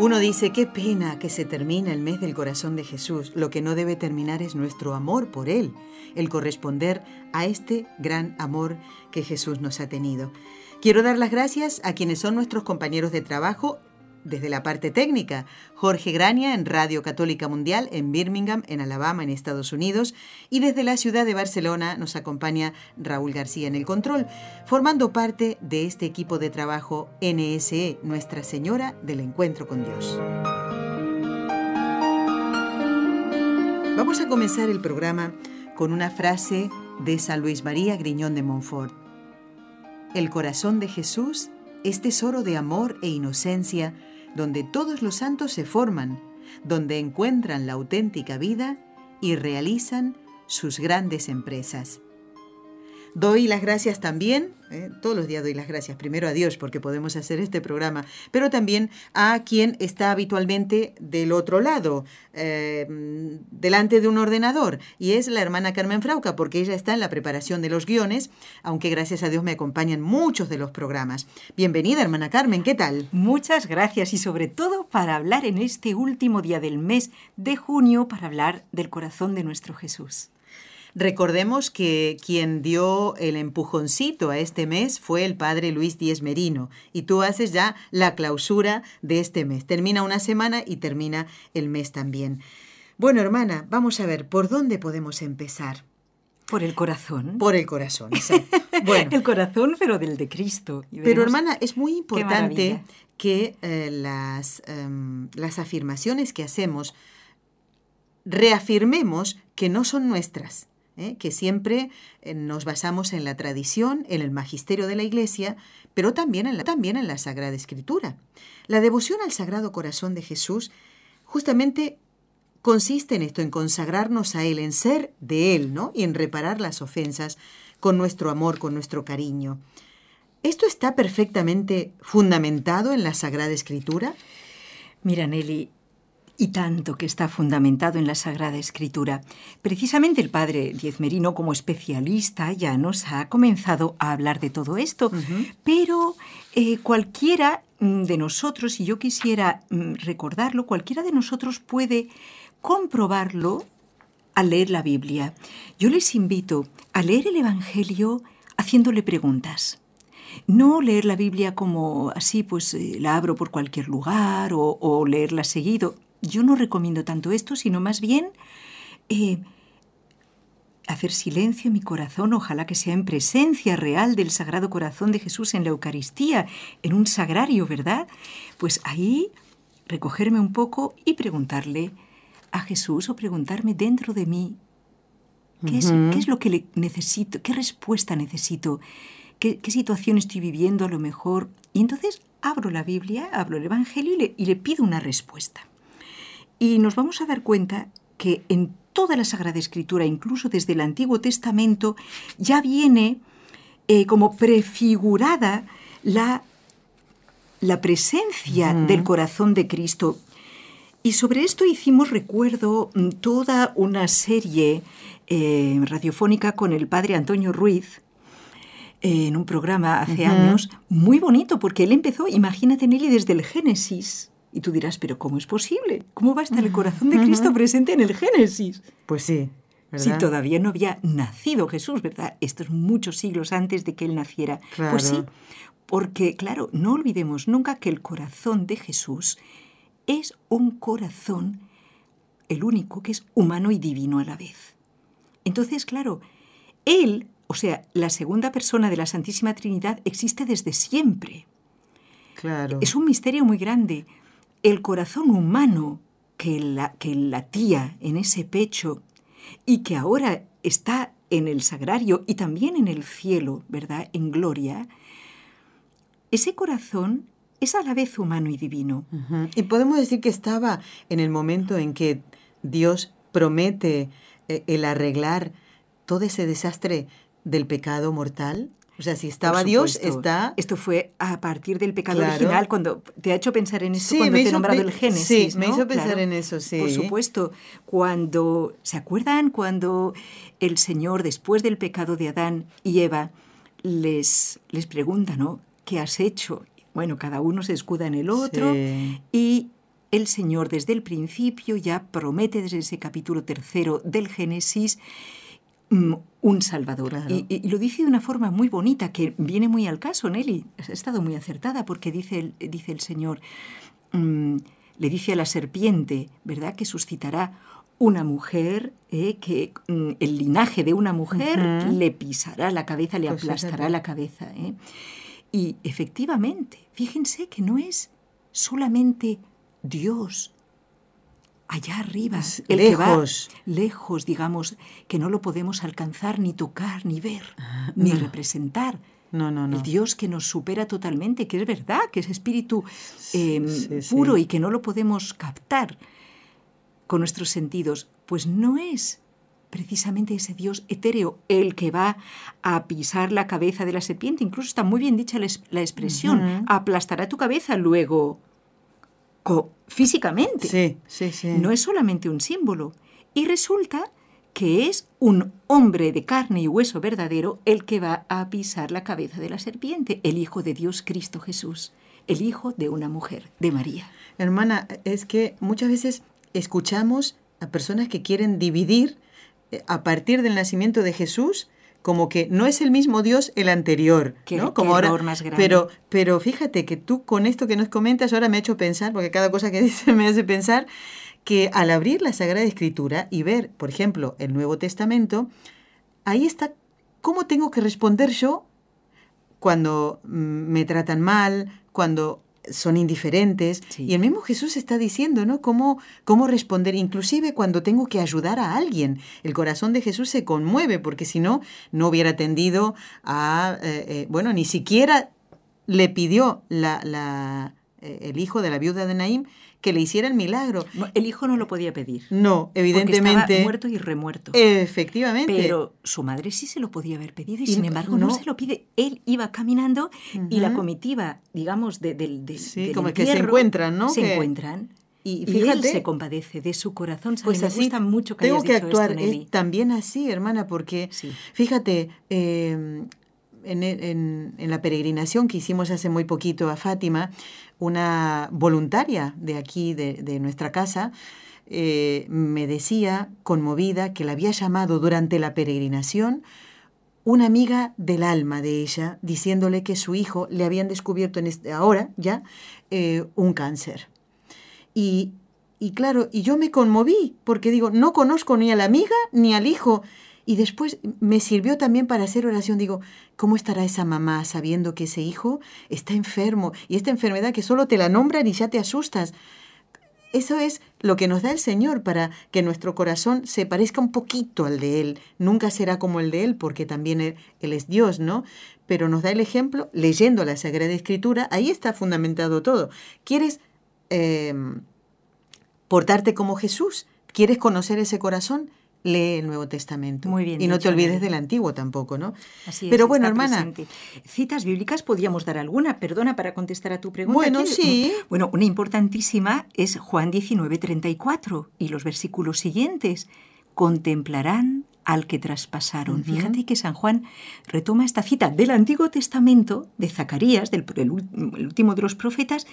Uno dice, qué pena que se termina el mes del corazón de Jesús. Lo que no debe terminar es nuestro amor por Él, el corresponder a este gran amor que Jesús nos ha tenido. Quiero dar las gracias a quienes son nuestros compañeros de trabajo desde la parte técnica, Jorge Grania en Radio Católica Mundial en Birmingham, en Alabama, en Estados Unidos, y desde la ciudad de Barcelona nos acompaña Raúl García en el control, formando parte de este equipo de trabajo NSE, Nuestra Señora del Encuentro con Dios. Vamos a comenzar el programa con una frase de San Luis María Griñón de Montfort. El corazón de Jesús es tesoro de amor e inocencia donde todos los santos se forman, donde encuentran la auténtica vida y realizan sus grandes empresas. Doy las gracias también, eh, todos los días doy las gracias, primero a Dios porque podemos hacer este programa, pero también a quien está habitualmente del otro lado, eh, delante de un ordenador, y es la hermana Carmen Frauca, porque ella está en la preparación de los guiones, aunque gracias a Dios me acompañan muchos de los programas. Bienvenida, hermana Carmen, ¿qué tal? Muchas gracias y sobre todo para hablar en este último día del mes de junio, para hablar del corazón de nuestro Jesús. Recordemos que quien dio el empujoncito a este mes fue el padre Luis Díez Merino y tú haces ya la clausura de este mes. Termina una semana y termina el mes también. Bueno, hermana, vamos a ver, ¿por dónde podemos empezar? Por el corazón. Por el corazón, exacto. Bueno, el corazón, pero del de Cristo. Pero hermana, es muy importante que eh, las, em, las afirmaciones que hacemos reafirmemos que no son nuestras, ¿eh? que siempre eh, nos basamos en la tradición, en el magisterio de la Iglesia, pero también en, la, también en la Sagrada Escritura. La devoción al Sagrado Corazón de Jesús justamente consiste en esto, en consagrarnos a Él, en ser de Él, ¿no? Y en reparar las ofensas con nuestro amor, con nuestro cariño. ¿Esto está perfectamente fundamentado en la Sagrada Escritura? Mira, Nelly, y tanto que está fundamentado en la Sagrada Escritura. Precisamente el padre Diezmerino, como especialista, ya nos ha comenzado a hablar de todo esto, pero eh, cualquiera mm, de nosotros, y yo quisiera mm, recordarlo, cualquiera de nosotros puede comprobarlo al leer la Biblia. Yo les invito a leer el Evangelio haciéndole preguntas. No leer la Biblia como así, pues eh, la abro por cualquier lugar o, o leerla seguido yo no recomiendo tanto esto, sino más bien eh, hacer silencio en mi corazón, ojalá que sea en presencia real del Sagrado Corazón de Jesús en la Eucaristía, en un sagrario, ¿verdad? Pues ahí recogerme un poco y preguntarle a Jesús o preguntarme dentro de mí, ¿qué, es, ¿qué es, lo que le necesito? ¿Qué respuesta necesito? ¿Qué, ¿Qué, situación estoy viviendo a lo mejor? Y entonces abro la Biblia, abro el Evangelio y le, y le pido una respuesta. Y nos vamos a dar cuenta que en toda la Sagrada Escritura, incluso desde el Antiguo Testamento, ya viene eh, como prefigurada la, la presencia del corazón de Cristo. Y sobre esto hicimos, recuerdo, toda una serie eh, radiofónica con el padre Antonio Ruiz, en un programa hace años, muy bonito, porque él empezó, imagínate Nelly, desde el Génesis, y tú dirás, pero ¿cómo es posible? ¿Cómo va a estar el corazón de Cristo presente en el Génesis? Pues sí. Si todavía no había nacido Jesús, ¿verdad? Estos muchos siglos antes de que Él naciera. Pues sí, porque claro, no olvidemos nunca que el corazón de Jesús es un corazón, el único que es humano y divino a la vez. Entonces, claro, Él, o sea, la segunda persona de la Santísima Trinidad, existe desde siempre. Claro. Es un misterio muy grande el corazón humano que, la, que latía en ese pecho y que ahora está en el sagrario y también en el cielo, ¿verdad? En gloria, ese corazón es a la vez humano y divino. Y podemos decir que estaba en el momento en que Dios promete eh, el arreglar todo ese desastre del pecado mortal. O sea, si estaba Dios, está... Esto fue a partir del pecado original, cuando te ha hecho pensar en eso cuando te he nombrado el Génesis, Sí, me hizo pensar en eso, sí. Por supuesto, cuando... ¿Se acuerdan cuando el Señor, después del pecado de Adán y Eva, les, les pregunta, ¿no? ¿Qué has hecho? Bueno, cada uno se escuda en el otro y el Señor desde el principio ya promete desde ese capítulo tercero del Génesis un Salvador. Y, lo dice de una forma muy bonita, que viene muy al caso, Nelly. Ha estado muy acertada porque dice el, dice el Señor, mm, le dice a la serpiente, ¿verdad?, que suscitará una mujer, eh, que mm, el linaje de una mujer le pisará la cabeza, le pues aplastará la cabeza. ¿eh? Y efectivamente, fíjense que no es solamente Dios allá arriba, el lejos. que va lejos, digamos, que no lo podemos alcanzar, ni tocar, ni ver, ah, ni representar. No, no, no. El Dios que nos supera totalmente, que es verdad, que es espíritu em, puro y que no lo podemos captar con nuestros sentidos, pues no es precisamente ese Dios etéreo el que va a pisar la cabeza de la serpiente. Incluso está muy bien dicha la, expresión, aplastará tu cabeza luego físicamente. Sí, sí, sí. No es solamente un símbolo. Y resulta que es un hombre de carne y hueso verdadero el que va a pisar la cabeza de la serpiente, el Hijo de Dios Cristo Jesús, el Hijo de una mujer, de María. Hermana, es que muchas veces escuchamos a personas que quieren dividir eh, a partir del nacimiento de Jesús como que no es el mismo Dios el anterior, ¿no? Como ahora, más grande. Pero, pero fíjate que tú con esto que nos comentas ahora me ha hecho pensar, porque cada cosa que dices me hace pensar, que al abrir la Sagrada Escritura y ver, por ejemplo, el Nuevo Testamento, ahí está cómo tengo que responder yo cuando mm, me tratan mal, cuando son indiferentes. Y el mismo Jesús está diciendo, ¿no? Cómo, cómo responder, inclusive cuando tengo que ayudar a alguien. El corazón de Jesús se conmueve, porque si no, no hubiera atendido a, eh, eh, bueno, ni siquiera le pidió la, la, eh, el hijo de la viuda de Naim que le hiciera el milagro. el hijo no lo podía pedir. No, evidentemente. Porque estaba muerto y remuerto. Efectivamente. Pero su madre sí se lo podía haber pedido y, sin embargo no. se lo pide. Él iba caminando y la comitiva, digamos, de, del Sí, como que se encuentran, ¿no? Se encuentran. Y, fíjate, él se compadece de su corazón. Pues me así gusta mucho que tengo que actuar también así, hermana, porque fíjate, eh, en, la peregrinación que hicimos hace muy poquito a Fátima, una voluntaria de aquí, de, nuestra casa, eh, me decía, conmovida, que la había llamado durante la peregrinación una amiga del alma de ella, diciéndole que su hijo le habían descubierto en ahora ya eh, un cáncer. Y, y claro, y yo me conmoví, porque digo, no conozco ni a la amiga ni al hijo, y después me sirvió también para hacer oración. Digo, ¿cómo estará esa mamá sabiendo que ese hijo está enfermo y esta enfermedad que solo te la nombran y ya te asustas? Eso es lo que nos da el Señor para que nuestro corazón se parezca un poquito al de Él. Nunca será como el de Él porque también Él, es Dios, ¿no? Pero nos da el ejemplo leyendo la Sagrada Escritura. Ahí está fundamentado todo. ¿Quieres eh, portarte como Jesús? ¿Quieres conocer ese corazón? Lee el Nuevo Testamento. Muy bien. Y no te olvides del Antiguo tampoco, ¿no? Así es, Pero bueno, hermana. Citas bíblicas podríamos dar alguna, perdona, para contestar a tu pregunta. Bueno, sí. Bueno, una importantísima es Juan 19, 34 y los versículos siguientes. Contemplarán al que traspasaron. Fíjate que San Juan retoma esta cita del Antiguo Testamento de Zacarías, del el último de los profetas,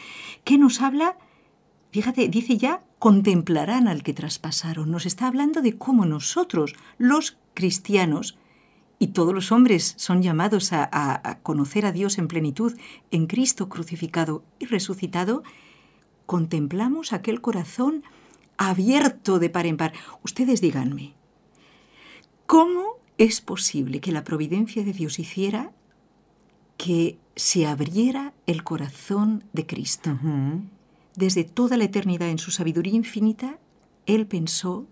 que nos habla Fíjate, dice ya, contemplarán al que traspasaron. Nos está hablando de cómo nosotros, los cristianos, y todos los hombres son llamados a, conocer a Dios en plenitud en Cristo crucificado y resucitado, contemplamos aquel corazón abierto de par en par. Ustedes díganme, ¿cómo es posible que la providencia de Dios hiciera que se abriera el corazón de Cristo? Desde toda la eternidad en su sabiduría infinita, Él pensó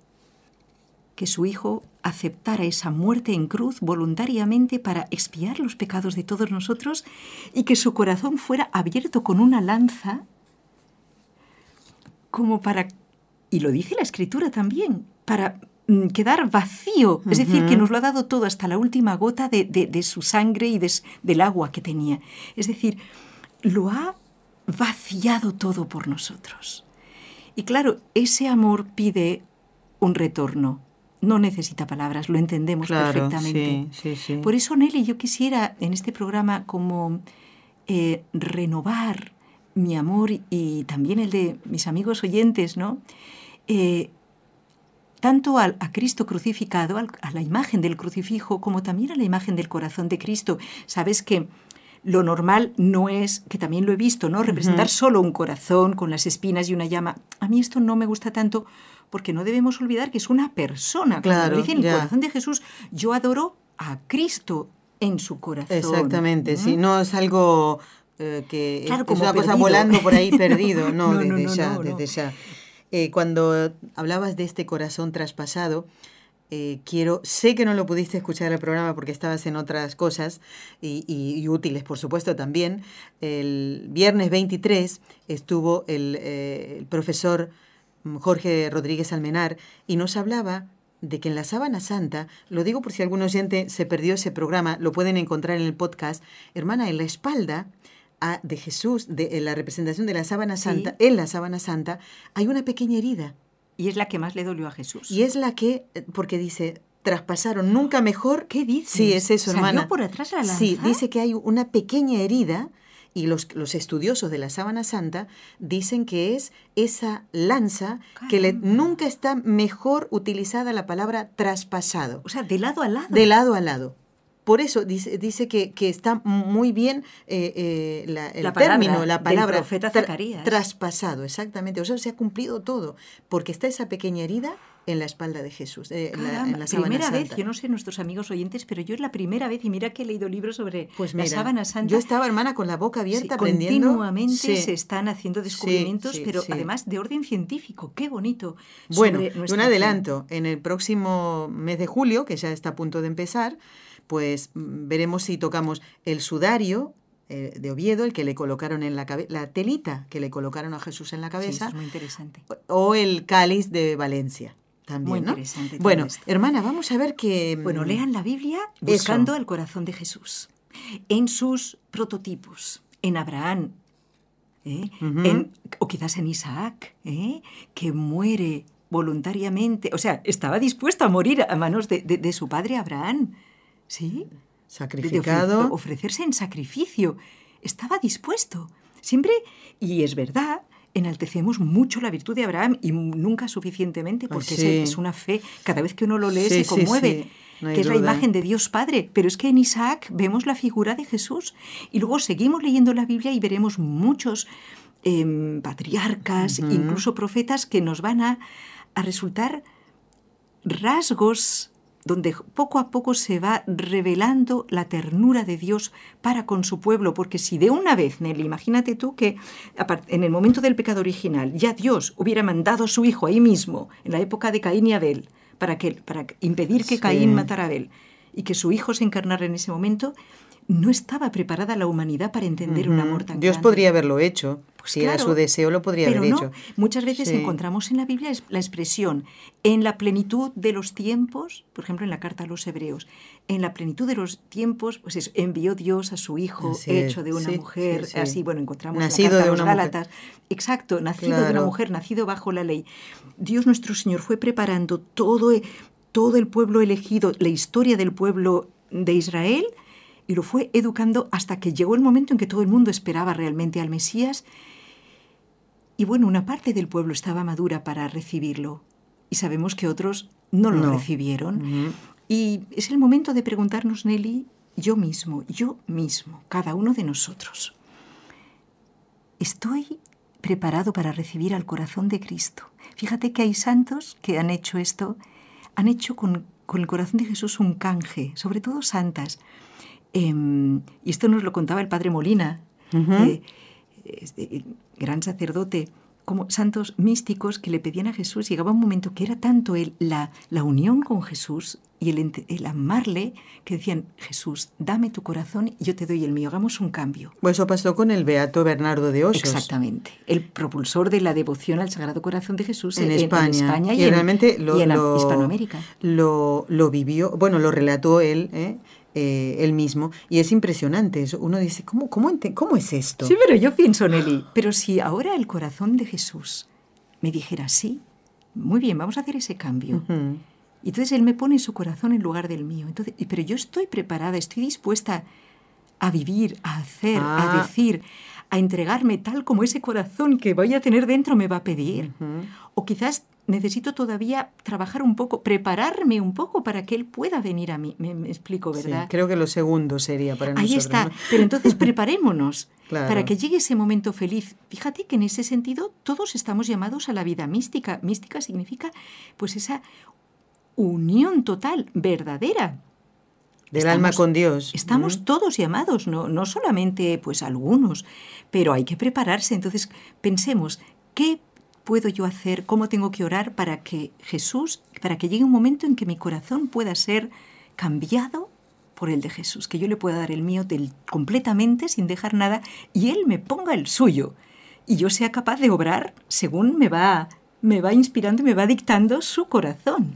que su Hijo aceptara esa muerte en cruz voluntariamente para expiar los pecados de todos nosotros y que su corazón fuera abierto con una lanza como para, y lo dice la escritura también, para mm, quedar vacío, es decir, que nos lo ha dado todo hasta la última gota de, su sangre y del agua que tenía. Es decir, lo ha vaciado todo por nosotros. Y claro, ese amor pide un retorno. No necesita palabras, lo entendemos perfectamente. Por eso, Nelly, yo quisiera en este programa como eh, renovar mi amor y también el de mis amigos oyentes, ¿no? Eh, tanto a Cristo crucificado, a la imagen del crucifijo, como también a la imagen del corazón de Cristo. Sabes que lo normal no es, que también lo he visto, ¿no? Representar solo un corazón con las espinas y una llama. A mí esto no me gusta tanto porque no debemos olvidar que es una persona. Claro, dicen el corazón de Jesús, yo adoro a Cristo en su corazón. Exactamente, sí, no es algo eh, que es, una cosa volando por ahí perdido, no, desde ya, desde ya. Eh, cuando hablabas de este corazón traspasado, eh, quiero, sé que no lo pudiste escuchar el programa porque estabas en otras cosas y, útiles, por supuesto, también. El viernes 23 estuvo el, eh, el, profesor Jorge Rodríguez Almenar y nos hablaba de que en la sábana santa, lo digo por si algún oyente se perdió ese programa, lo pueden encontrar en el podcast, hermana, en la espalda a, de Jesús, de la representación de la sábana santa, en la sábana santa, hay una pequeña herida y es la que más le dolió a Jesús. Y es la que, eh, porque dice, traspasaron nunca mejor. ¿Qué dice? Sí, es eso, ¿Salió por atrás la lanza? Sí, dice que hay una pequeña herida y los, los, estudiosos de la sábana santa dicen que es esa lanza que le, nunca está mejor utilizada la palabra traspasado. O sea, de lado a lado. De lado a lado. Por eso dice, dice que, que está muy bien eh, eh, la, el término, la palabra profeta Zacarías. traspasado, exactamente. O sea, se ha cumplido todo, porque está esa pequeña herida en la espalda de Jesús. Eh, en la primera vez, yo no sé nuestros amigos oyentes, pero yo es la primera vez, y mira que he leído libros sobre pues la sábana santa. Yo estaba, hermana, con la boca abierta aprendiendo. Continuamente se están haciendo descubrimientos, pero además de orden científico. Qué bonito. Bueno, un adelanto. En el próximo mes de julio, que ya está a punto de empezar, pues mm, veremos si tocamos el sudario eh, de Oviedo, el que le colocaron en la cabeza, la telita que le colocaron a Jesús en la cabeza. muy interesante. O el cáliz de Valencia. También, muy interesante. Bueno, hermana, vamos a ver que... Mm, bueno, lean la Biblia buscando el corazón de Jesús. En sus prototipos, en Abraham, ¿eh? o quizás en Isaac, ¿eh? que muere voluntariamente, o sea, estaba dispuesto a morir a manos de su padre Abraham. ¿Sí? Sacrificado. ofrecerse en sacrificio. Estaba dispuesto. Siempre, y es verdad, enaltecemos mucho la virtud de Abraham y nunca suficientemente porque es, una fe, cada vez que uno lo lee se conmueve. que es la imagen de Dios Padre. Pero es que en Isaac vemos la figura de Jesús. Y luego seguimos leyendo la Biblia y veremos muchos em, patriarcas, incluso profetas, que nos van a, a resultar rasgos donde poco a poco se va revelando la ternura de Dios para con su pueblo, porque si de una vez, Nelly, imagínate tú que en el momento del pecado original ya Dios hubiera mandado a su hijo ahí mismo, en la época de Caín y Abel, para, que, para impedir que Caín matara a Abel, y que su hijo se encarnara en ese momento, no estaba preparada la humanidad para entender un amor tan Dios podría haberlo hecho. Si era su deseo, lo podría haber hecho. Muchas veces encontramos en la Biblia la expresión en la plenitud de los tiempos, por ejemplo en la carta a los hebreos, en la plenitud de los tiempos, pues envió Dios a su hijo hecho de una mujer, así, bueno, encontramos nacido de una Gálatas. Exacto, nacido de una mujer, nacido bajo la ley. Dios nuestro Señor fue preparando todo, todo el pueblo elegido, la historia del pueblo de Israel, y lo fue educando hasta que llegó el momento en que todo el mundo esperaba realmente al Mesías. Y bueno, una parte del pueblo estaba madura para recibirlo y sabemos que otros no lo recibieron. Y es el momento de preguntarnos, Nelly, yo mismo, yo mismo, cada uno de nosotros. ¿Estoy preparado para recibir al corazón de Cristo? Fíjate que hay santos que han hecho esto, han hecho con, con el corazón de Jesús un canje, sobre todo santas. Em, y esto nos lo contaba el padre Molina, gran sacerdote, como santos místicos que le pedían a Jesús. Llegaba un momento que era tanto el, la, la unión con Jesús y el, el, amarle que decían, Jesús, dame tu corazón y yo te doy el mío, hagamos un cambio. Pues eso pasó con el Beato Bernardo de Osos. Exactamente, el propulsor de la devoción al Sagrado Corazón de Jesús en, en España, en España y, y, realmente en, lo, y en lo, Hispanoamérica. Lo, lo, vivió, bueno, lo relató él, ¿eh? Eh, él mismo, y es impresionante. Eso. Uno dice, ¿cómo, cómo, ¿cómo es esto? Sí, pero yo pienso, Nelly, pero si ahora el corazón de Jesús me dijera, sí, muy bien, vamos a hacer ese cambio. Uh -huh. Y entonces Él me pone su corazón en lugar del mío. Entonces, pero yo estoy preparada, estoy dispuesta a vivir, a hacer, Ah. a decir, a entregarme tal como ese corazón que voy a tener dentro me va a pedir. Uh -huh. O quizás necesito todavía trabajar un poco, prepararme un poco para que Él pueda venir a mí. Me, me explico, ¿verdad? Sí, creo que lo segundo sería para Ahí nosotros. está. ¿no? Pero entonces preparémonos Claro. para que llegue ese momento feliz. Fíjate que en ese sentido todos estamos llamados a la vida mística. Mística significa pues esa unión total, verdadera. Del Estamos- alma con Dios. Estamos todos llamados, no, no solamente pues algunos, pero hay que prepararse. Entonces pensemos, ¿qué puedo yo hacer? ¿Cómo tengo que orar para que Jesús, para que llegue un momento en que mi corazón pueda ser cambiado por el de Jesús, que yo le pueda dar el mío del, completamente sin dejar nada y Él me ponga el suyo y yo sea capaz de obrar según me va, me va inspirando y me va dictando su corazón.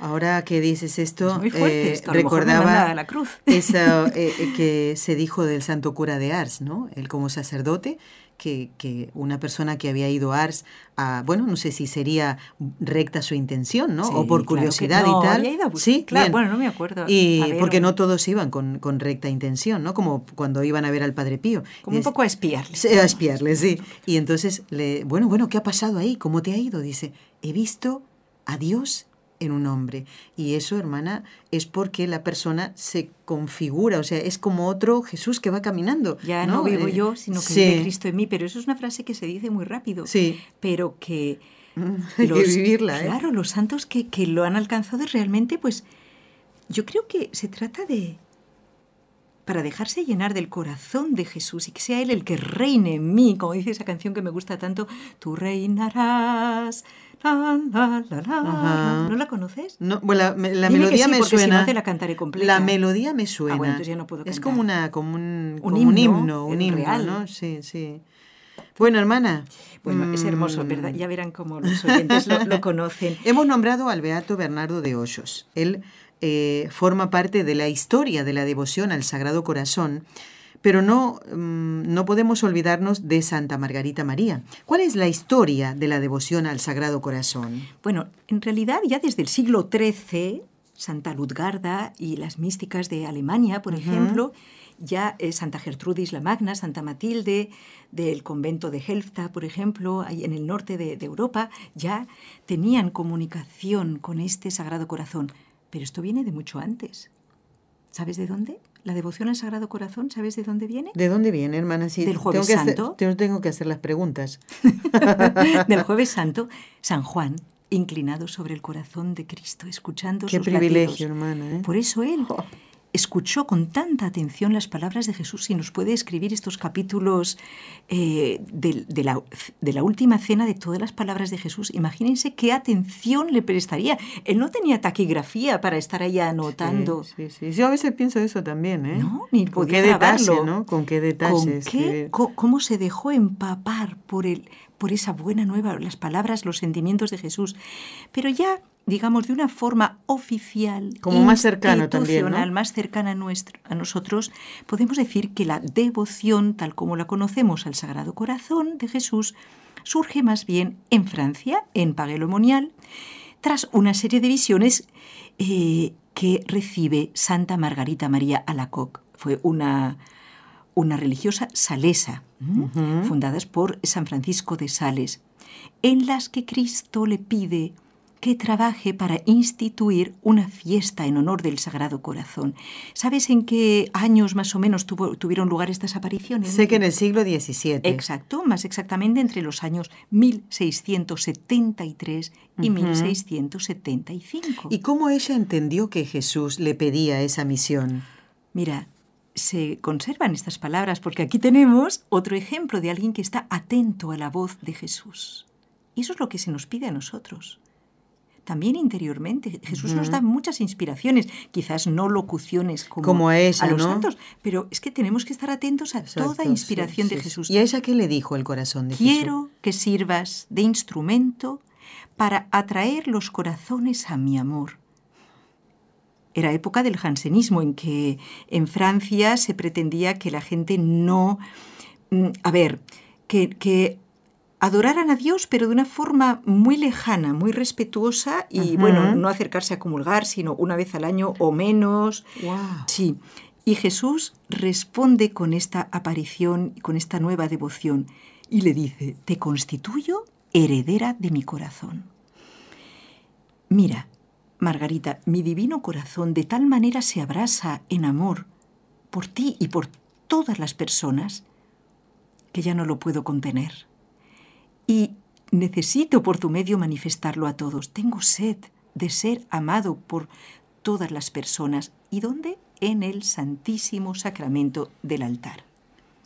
Ahora que dices esto, Es muy fuerte eh, esto, recordaba la cruz. eso eh, eh, que se dijo del santo cura de Ars, ¿no? Él como sacerdote, que, que una persona que había ido a Ars, a, bueno, no sé si sería recta su intención, ¿no? Sí, o por claro que curiosidad no, y tal. había ido a sí, claro, bien. bueno, no me acuerdo. Y ver, porque un- no todos iban con, con recta intención, ¿no? Como cuando iban a ver al Padre Pío. Como un poco a espiarle. Sí, a espiarle, sí. Y entonces, le, bueno, bueno, ¿qué ha pasado ahí? ¿Cómo te ha ido? Dice, he visto a Dios en un hombre. Y eso, hermana, es porque la persona se configura, o sea, es como otro Jesús que va caminando. Ya no, vivo Eh, yo, sino que sí, vive Cristo en mí. Pero eso es una frase que se dice muy rápido. Sí, Pero que hay los, que vivirla, ¿eh? Claro, los santos que, que lo han alcanzado realmente, pues yo creo que se trata de para dejarse llenar del corazón de Jesús y que sea Él el que reine en mí, como dice esa canción que me gusta tanto, tú reinarás. La, la, la, la. Ajá. ¿No la conoces? No, bueno, la, que melodía sí, me porque si suena. no te la cantaré completa. La melodía me suena. bueno, entonces ya no puedo Es como una, como un, como himno, un himno, un himno, real. ¿no? Sí, sí. Bueno, hermana. Bueno, es hermoso, mm, ¿verdad? Ya verán cómo los oyentes lo, lo conocen. Hemos nombrado al Beato Bernardo de Hoyos. Él eh, forma parte de la historia de la devoción al Sagrado Corazón, pero no, mm, no podemos olvidarnos de Santa Margarita María. ¿Cuál es la historia de la devoción al Sagrado Corazón? Bueno, en realidad ya desde el siglo XIII, Santa Ludgarda y las místicas de Alemania, por ejemplo, ya eh, Santa Gertrudis la Magna, Santa Matilde del convento de Helfta, por ejemplo, ahí en el norte de, de Europa, ya tenían comunicación con este Sagrado Corazón. Pero esto viene de mucho antes. ¿Sabes de dónde? La devoción al Sagrado Corazón, ¿sabes de dónde viene? ¿De dónde viene, hermana? Sí, Del Jueves tengo que hacer- Santo. te- tengo que hacer las preguntas. Del jueves santo, San Juan, inclinado sobre el corazón de Cristo, escuchando Qué sus privilegio, latidos. hermana. ¿eh? Por eso él. Escuchó con tanta atención las palabras de Jesús y nos puede escribir estos capítulos eh, de, de la, de la última cena de todas las palabras de Jesús. Imagínense qué atención le prestaría. Él no tenía taquigrafía para estar ahí anotando. Sí, sí, sí. Yo a veces pienso eso también, ¿eh? No, ni Con podía qué detalle. ¿no? Con qué ¿Cómo se dejó empapar por, el, por esa buena nueva, las palabras, los sentimientos de Jesús? Pero ya, digamos, de una forma oficial, Como más cercano también, ¿no? más cercana a, nuestro, a nosotros, podemos decir que la devoción, tal como la conocemos al Sagrado Corazón de Jesús, surge más bien en Francia, en Paguelomonial, tras una serie de visiones eh, que recibe Santa Margarita María Alacoque. Fue una, una religiosa salesa, ¿m? fundadas por San Francisco de Sales, en las que Cristo le pide que trabaje para instituir una fiesta en honor del Sagrado Corazón. ¿Sabes en qué años más o menos tuvo- tuvieron lugar estas apariciones? Sé que en el siglo XVII. Exacto, más exactamente entre los años 1673 y 1675. ¿Y cómo ella entendió que Jesús le pedía esa misión? Mira, se conservan estas palabras porque aquí tenemos otro ejemplo de alguien que está atento a la voz de Jesús. Y eso es lo que se nos pide a nosotros. También interiormente. Jesús nos da muchas inspiraciones, quizás no locuciones como, a, esa, los santos, pero es que tenemos que estar atentos a toda inspiración de Jesús. ¿Y a ella qué le dijo el corazón de Jesús? Quiero que sirvas de instrumento para atraer los corazones a mi amor era época del jansenismo, en que en Francia se pretendía que la gente no... Mm, a ver, que, adoraran a Dios, pero de una forma muy lejana, muy respetuosa y, bueno, no acercarse a comulgar, sino una vez al año o menos. Sí. Y Jesús responde con esta aparición, con esta nueva devoción, y le dice, te constituyo heredera de mi corazón. Mira, Margarita, mi divino corazón de tal manera se abrasa en amor por ti y por todas las personas que ya no lo puedo contener. Y necesito por tu medio manifestarlo a todos. Tengo sed de ser amado por todas las personas. ¿Y dónde? En el Santísimo Sacramento del altar.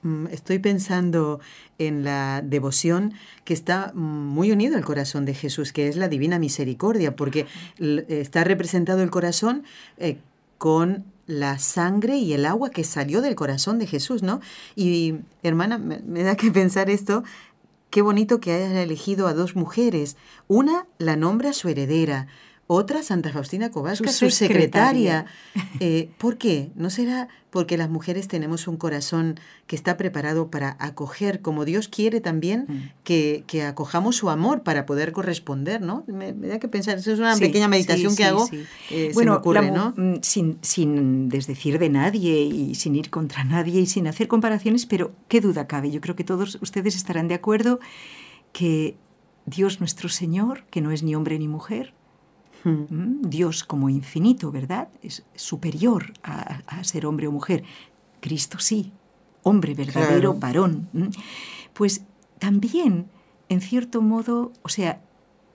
Mm, estoy pensando en la devoción que está muy unido al corazón de Jesús, que es la divina misericordia, porque está representado el corazón eh, con la sangre y el agua que salió del corazón de Jesús, ¿no? Y hermana, me, me da que pensar esto, qué bonito que hayas elegido a dos mujeres. Una la nombra su heredera, otra, Santa Faustina Kowalska, su, secretaria. Eh, ¿Por qué? ¿No será porque las mujeres tenemos un corazón que está preparado para acoger, como Dios quiere también mm. que, acojamos su amor para poder corresponder, ¿no? Me, da que pensar, eso es una pequeña meditación que hago. Eh, bueno, ocurre, ¿no? Mm, sin, sin desdecir de nadie y sin ir contra nadie y sin hacer comparaciones, pero qué duda cabe. Yo creo que todos ustedes estarán de acuerdo que Dios nuestro Señor, que no es ni hombre ni mujer, Mm, Dios como infinito, ¿verdad? Es superior a, ser hombre o mujer. Cristo sí, hombre verdadero, varón. Pues también, en cierto modo, o sea,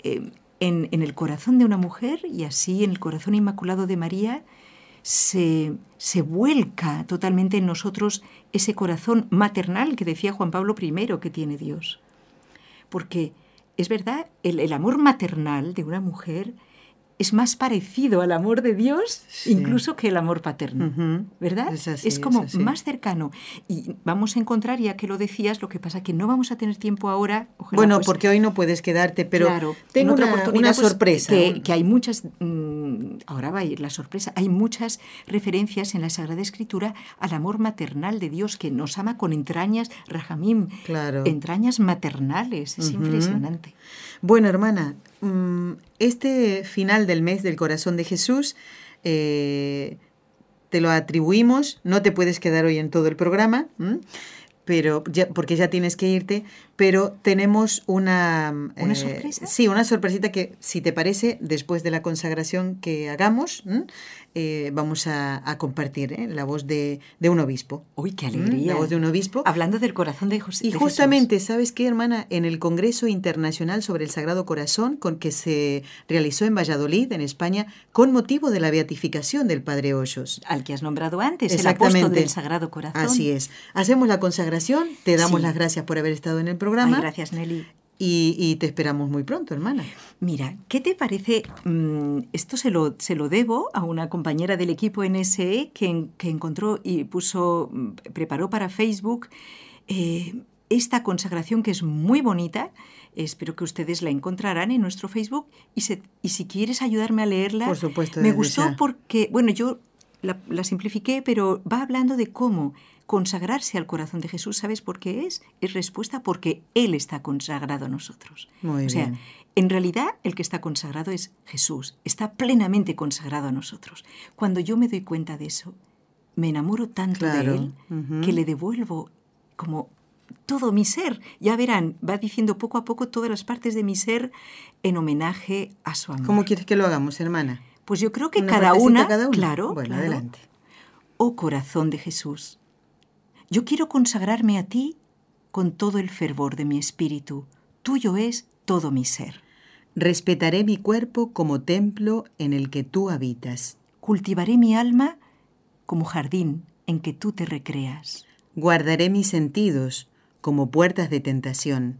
em, en, el corazón de una mujer y así en el corazón inmaculado de María, se, se, vuelca totalmente en nosotros ese corazón maternal que decía Juan Pablo I que tiene Dios. Porque es verdad, el amor maternal de una mujer es más parecido al amor de Dios incluso que el amor paterno, ¿verdad? Es, como más cercano. Y vamos a encontrar, ya que lo decías, lo que pasa que no vamos a tener tiempo ahora. bueno, pues porque hoy no puedes quedarte, pero tengo otra una, oportunidad, pues, sorpresa. Que, hay muchas, mm, ahora va a ir la sorpresa, hay muchas referencias en la Sagrada Escritura al amor maternal de Dios que nos ama con entrañas, Rajamim, claro. entrañas maternales. Es impresionante. Bueno, hermana, mm, este final del mes del corazón de Jesús eh, te lo atribuimos, no te puedes quedar hoy en todo el programa, pero ya, porque ya tienes que irte, pero tenemos una... ¿Una eh, sorpresa? Sí, una sorpresita que, si te parece, después de la consagración que hagamos, eh, vamos a, compartir ¿eh? la voz de, un obispo. ¡Uy, qué alegría! La voz de un obispo. Hablando del corazón de José. Y justamente, ¿sabes qué, hermana? En el Congreso Internacional sobre el Sagrado Corazón, con que se realizó en Valladolid, en España, con motivo de la beatificación del Padre Hoyos. Al que has nombrado antes, el apóstol del Sagrado Corazón. Así es. Hacemos la consagración, te damos las gracias por haber estado en el programa. gracias, Nelly. Y, te esperamos muy pronto, hermana. Mira, ¿qué te parece? Mm, esto se lo, se lo debo a una compañera del equipo NSE que, que encontró y puso, mm, preparó para Facebook eh, esta consagración que es muy bonita. Espero que ustedes la encontrarán en nuestro Facebook y, y si quieres ayudarme a leerla, Por supuesto, me gustó porque, bueno, yo la, la simplifiqué, pero va hablando de cómo consagrarse al corazón de Jesús, ¿sabes por qué es? Es respuesta porque Él está consagrado a nosotros. Muy o sea, en realidad el que está consagrado es Jesús, está plenamente consagrado a nosotros. Cuando yo me doy cuenta de eso, me enamoro tanto de Él que le devuelvo como todo mi ser. Ya verán, va diciendo poco a poco todas las partes de mi ser en homenaje a su amor. ¿Cómo quieres que lo hagamos, hermana? Pues yo creo que cada una, cada una, claro, bueno, adelante. Oh corazón de Jesús, yo quiero consagrarme a ti con todo el fervor de mi espíritu. Tuyo es todo mi ser. Respetaré mi cuerpo como templo en el que tú habitas. Cultivaré mi alma como jardín en que tú te recreas. Guardaré mis sentidos como puertas de tentación.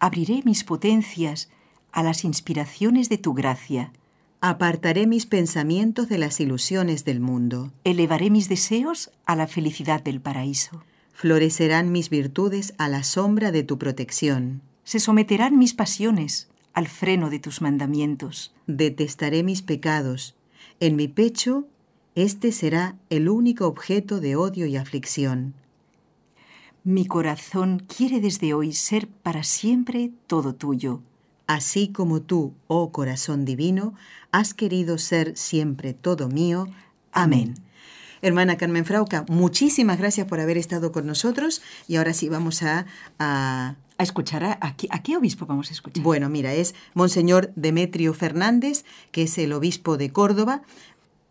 Abriré mis potencias a las inspiraciones de tu gracia. Apartaré mis pensamientos de las ilusiones del mundo. Elevaré mis deseos a la felicidad del paraíso. Florecerán mis virtudes a la sombra de tu protección. Se someterán mis pasiones al freno de tus mandamientos. Detestaré mis pecados. En mi pecho, este será el único objeto de odio y aflicción. Mi corazón quiere desde hoy ser para siempre todo tuyo. Así como tú, oh corazón divino, has querido ser siempre todo mío. Amén. Hermana Carmen Frauca, muchísimas gracias por haber estado con nosotros y ahora sí vamos a... A, escuchar a, a, qué obispo vamos a escuchar. Bueno, mira, es Monseñor Demetrio Fernández, que es el obispo de Córdoba.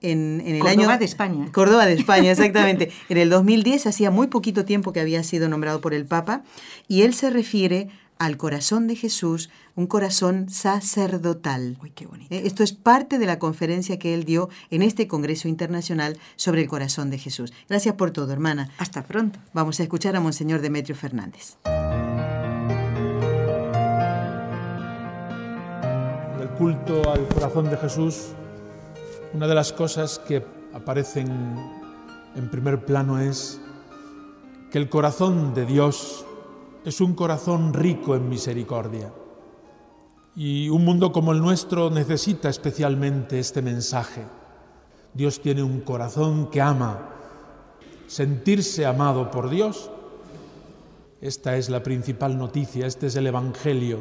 En, en el Córdoba de España. Córdoba de España, exactamente. en el 2010, hacía muy poquito tiempo que había sido nombrado por el Papa, y él se refiere al corazón de Jesús, un corazón sacerdotal. Uy, qué bonito. Eh, esto es parte de la conferencia que él dio en este Congreso Internacional sobre el corazón de Jesús. Gracias por todo, hermana. Hasta pronto. Vamos a escuchar a Monseñor Demetrio Fernández. El culto al corazón de Jesús, una de las cosas que aparecen en primer plano es que el corazón de Dios es un corazón rico en misericordia. Y un mundo como el nuestro necesita especialmente este mensaje. Dios tiene un corazón que ama. Sentirse amado por Dios, esta es la principal noticia, este es el Evangelio.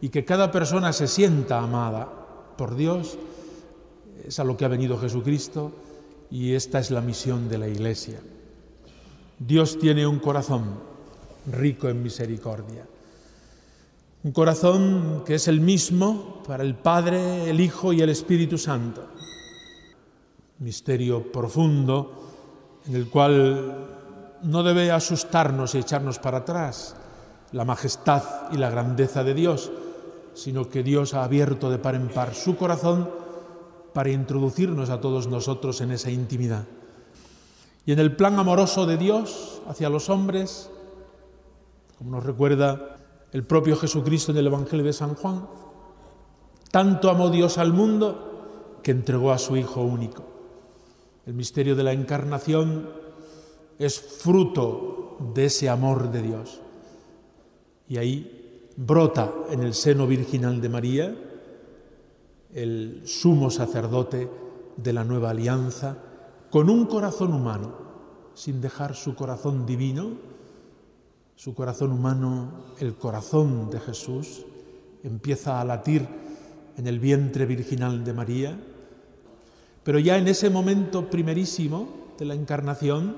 Y que cada persona se sienta amada por Dios, es a lo que ha venido Jesucristo y esta es la misión de la Iglesia. Dios tiene un corazón rico en misericordia. Un corazón que es el mismo para el Padre, el Hijo y el Espíritu Santo. Misterio profundo en el cual no debe asustarnos y echarnos para atrás la majestad y la grandeza de Dios, sino que Dios ha abierto de par en par su corazón para introducirnos a todos nosotros en esa intimidad. Y en el plan amoroso de Dios hacia los hombres, como nos recuerda el propio Jesucristo en el Evangelio de San Juan. Tanto amó Dios al mundo que entregó a su Hijo único. El misterio de la encarnación es fruto de ese amor de Dios. Y ahí brota en el seno virginal de María el sumo sacerdote de la nueva alianza, con un corazón humano, sin dejar su corazón divino, su corazón humano, el corazón de Jesús, empieza a latir en el vientre virginal de María, pero ya en ese momento primerísimo de la encarnación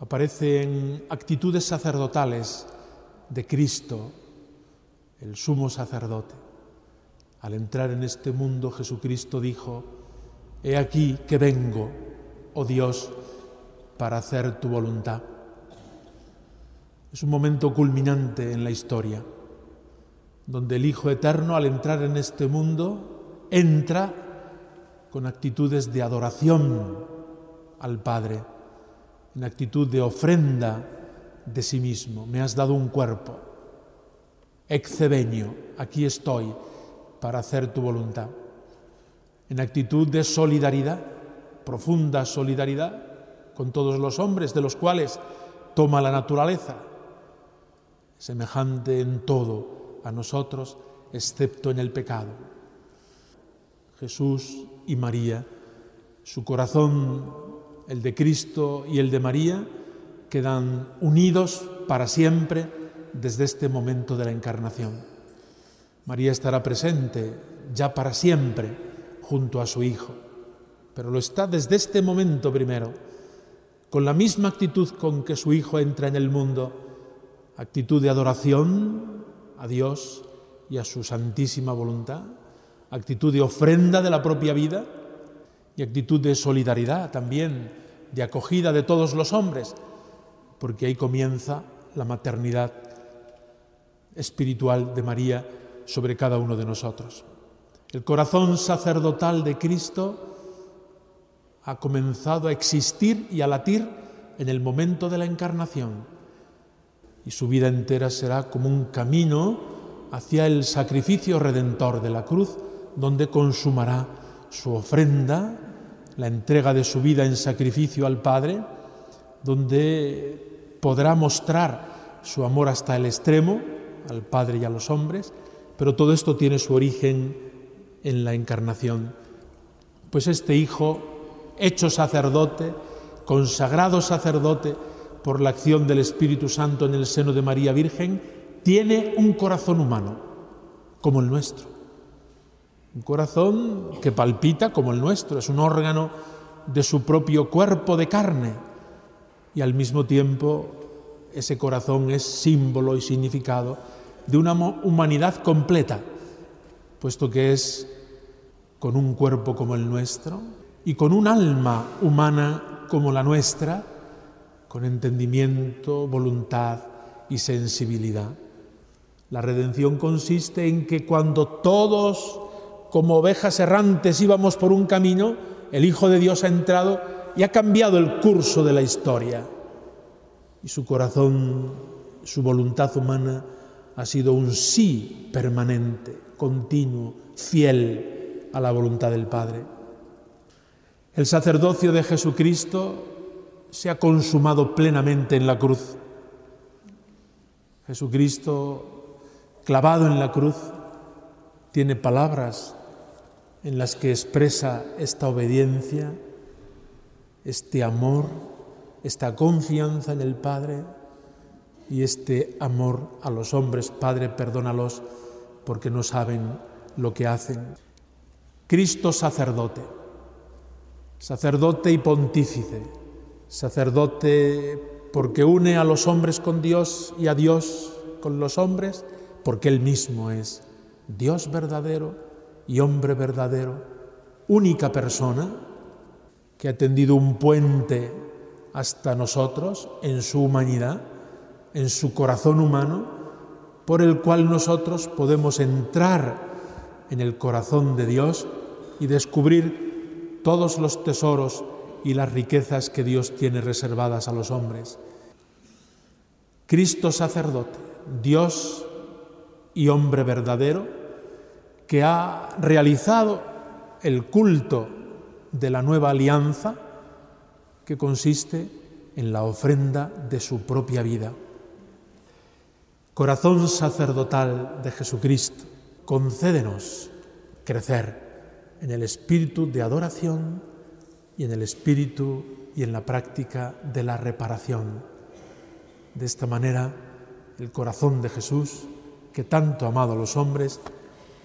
aparecen actitudes sacerdotales de Cristo, el sumo sacerdote. Al entrar en este mundo Jesucristo dijo, He aquí que vengo, oh Dios, para hacer tu voluntad. Es un momento culminante en la historia, donde el Hijo Eterno al entrar en este mundo entra con actitudes de adoración al Padre, en actitud de ofrenda de sí mismo. Me has dado un cuerpo, excebeño, aquí estoy para hacer tu voluntad. En actitud de solidaridad, profunda solidaridad con todos los hombres de los cuales toma la naturaleza semejante en todo a nosotros, excepto en el pecado. Jesús y María, su corazón, el de Cristo y el de María, quedan unidos para siempre desde este momento de la encarnación. María estará presente ya para siempre junto a su Hijo, pero lo está desde este momento primero, con la misma actitud con que su Hijo entra en el mundo actitud de adoración a Dios y a su santísima voluntad, actitud de ofrenda de la propia vida y actitud de solidaridad también, de acogida de todos los hombres, porque ahí comienza la maternidad espiritual de María sobre cada uno de nosotros. El corazón sacerdotal de Cristo ha comenzado a existir y a latir en el momento de la encarnación. Y su vida entera será como un camino hacia el sacrificio redentor de la cruz, donde consumará su ofrenda, la entrega de su vida en sacrificio al Padre, donde podrá mostrar su amor hasta el extremo al Padre y a los hombres, pero todo esto tiene su origen en la encarnación. Pues este Hijo, hecho sacerdote, consagrado sacerdote por la acción del Espíritu Santo en el seno de María Virgen, tiene un corazón humano, como el nuestro. Un corazón que palpita como el nuestro, es un órgano de su propio cuerpo de carne. Y al mismo tiempo ese corazón es símbolo y significado de una humanidad completa, puesto que es con un cuerpo como el nuestro y con un alma humana como la nuestra, con entendimiento, voluntad y sensibilidad. La redención consiste en que cuando todos, como ovejas errantes, íbamos por un camino, el Hijo de Dios ha entrado y ha cambiado el curso de la historia. Y su corazón, su voluntad humana, ha sido un sí permanente, continuo, fiel a la voluntad del Padre. El sacerdocio de Jesucristo se ha consumado plenamente en la cruz. Jesucristo, clavado en la cruz, tiene palabras en las que expresa esta obediencia, este amor, esta confianza en el Padre y este amor a los hombres. Padre, perdónalos porque no saben lo que hacen. Cristo sacerdote, sacerdote y pontífice, sacerdote porque une a los hombres con Dios y a Dios con los hombres, porque Él mismo es Dios verdadero y hombre verdadero, única persona que ha tendido un puente hasta nosotros en su humanidad en su corazón humano, por el cual nosotros podemos entrar en el corazón de Dios y descubrir todos los tesoros y las riquezas que Dios tiene reservadas a los hombres. Cristo sacerdote, Dios y hombre verdadero, que ha realizado el culto de la nueva alianza que consiste en la ofrenda de su propia vida. Corazón sacerdotal de Jesucristo, concédenos crecer en el espíritu de adoración y en el espíritu y en la práctica de la reparación. De esta manera, el corazón de Jesús, que tanto ha amado a los hombres,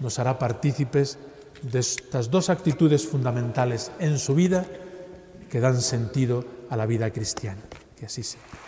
nos hará partícipes de estas dos actitudes fundamentales en su vida que dan sentido a la vida cristiana. Que así sea.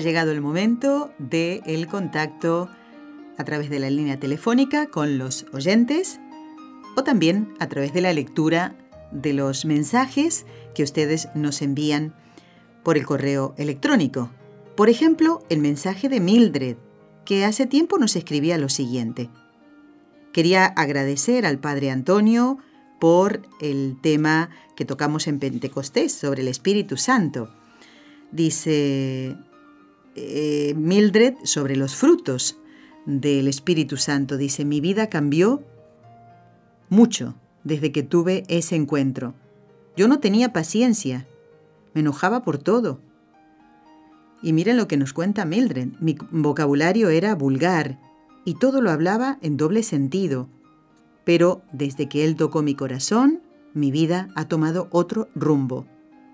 Ha llegado el momento del el contacto a través de la línea telefónica con los oyentes o también a través de la lectura de los mensajes que ustedes nos envían por el correo electrónico. Por ejemplo, el mensaje de Mildred, que hace tiempo nos escribía lo siguiente. Quería agradecer al Padre Antonio por el tema que tocamos en Pentecostés sobre el Espíritu Santo. Dice, eh, Mildred sobre los frutos del Espíritu Santo. Dice, mi vida cambió mucho desde que tuve ese encuentro. Yo no tenía paciencia, me enojaba por todo. Y miren lo que nos cuenta Mildred. Mi vocabulario era vulgar y todo lo hablaba en doble sentido. Pero desde que él tocó mi corazón, mi vida ha tomado otro rumbo.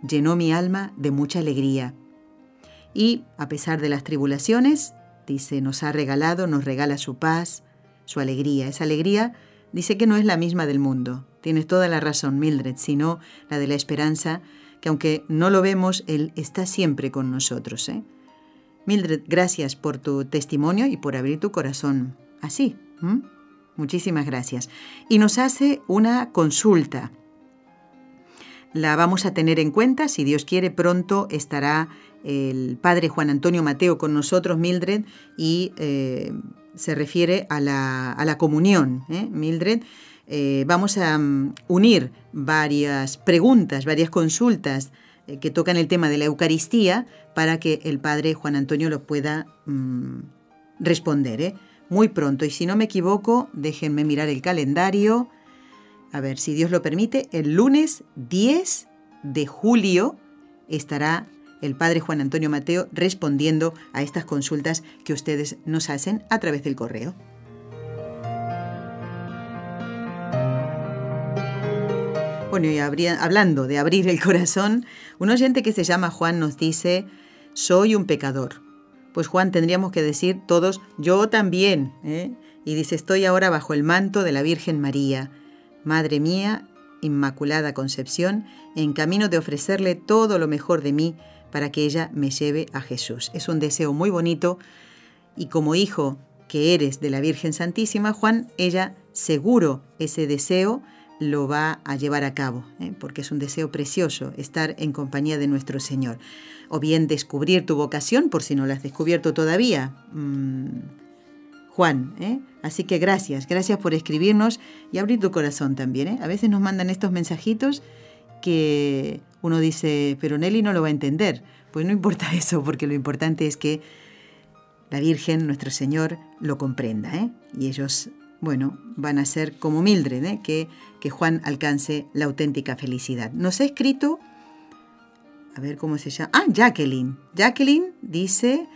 Llenó mi alma de mucha alegría. Y, a pesar de las tribulaciones, dice, nos ha regalado, nos regala su paz, su alegría. Esa alegría dice que no es la misma del mundo. Tienes toda la razón, Mildred, sino la de la esperanza, que aunque no lo vemos, Él está siempre con nosotros. ¿eh? Mildred, gracias por tu testimonio y por abrir tu corazón. Así. Muchísimas gracias. Y nos hace una consulta. La vamos a tener en cuenta. Si Dios quiere, pronto estará el padre Juan Antonio Mateo con nosotros, Mildred, y eh, se refiere a la, comunión. ¿eh? Mildred, eh, vamos a mm, unir varias preguntas, varias consultas que tocan el tema de la Eucaristía para que el padre Juan Antonio lo pueda mm, responder muy pronto. Y si no me equivoco, déjenme mirar el calendario. A ver, si Dios lo permite, el lunes 10 de julio estará el Padre Juan Antonio Mateo respondiendo a estas consultas que ustedes nos hacen a través del correo. Bueno, y hablando de abrir el corazón, un oyente que se llama Juan nos dice, soy un pecador. Pues Juan tendríamos que decir todos, yo también. ¿eh? Y dice, estoy ahora bajo el manto de la Virgen María, Madre mía, Inmaculada Concepción, en camino de ofrecerle todo lo mejor de mí para que ella me lleve a Jesús. Es un deseo muy bonito y como hijo que eres de la Virgen Santísima, Juan, ella seguro ese deseo lo va a llevar a cabo, ¿eh? porque es un deseo precioso estar en compañía de nuestro Señor. O bien descubrir tu vocación, por si no la has descubierto todavía. Mm, Juan, ¿eh? así que gracias, gracias por escribirnos y abrir tu corazón también. ¿eh? A veces nos mandan estos mensajitos que uno dice, pero Nelly no lo va a entender. Pues no importa eso, porque lo importante es que la Virgen, nuestro Señor, lo comprenda. ¿eh? Y ellos, bueno, van a ser como Mildred, ¿eh? que, que Juan alcance la auténtica felicidad. Nos ha escrito, a ver cómo se llama, ah, Jacqueline. Jacqueline dice,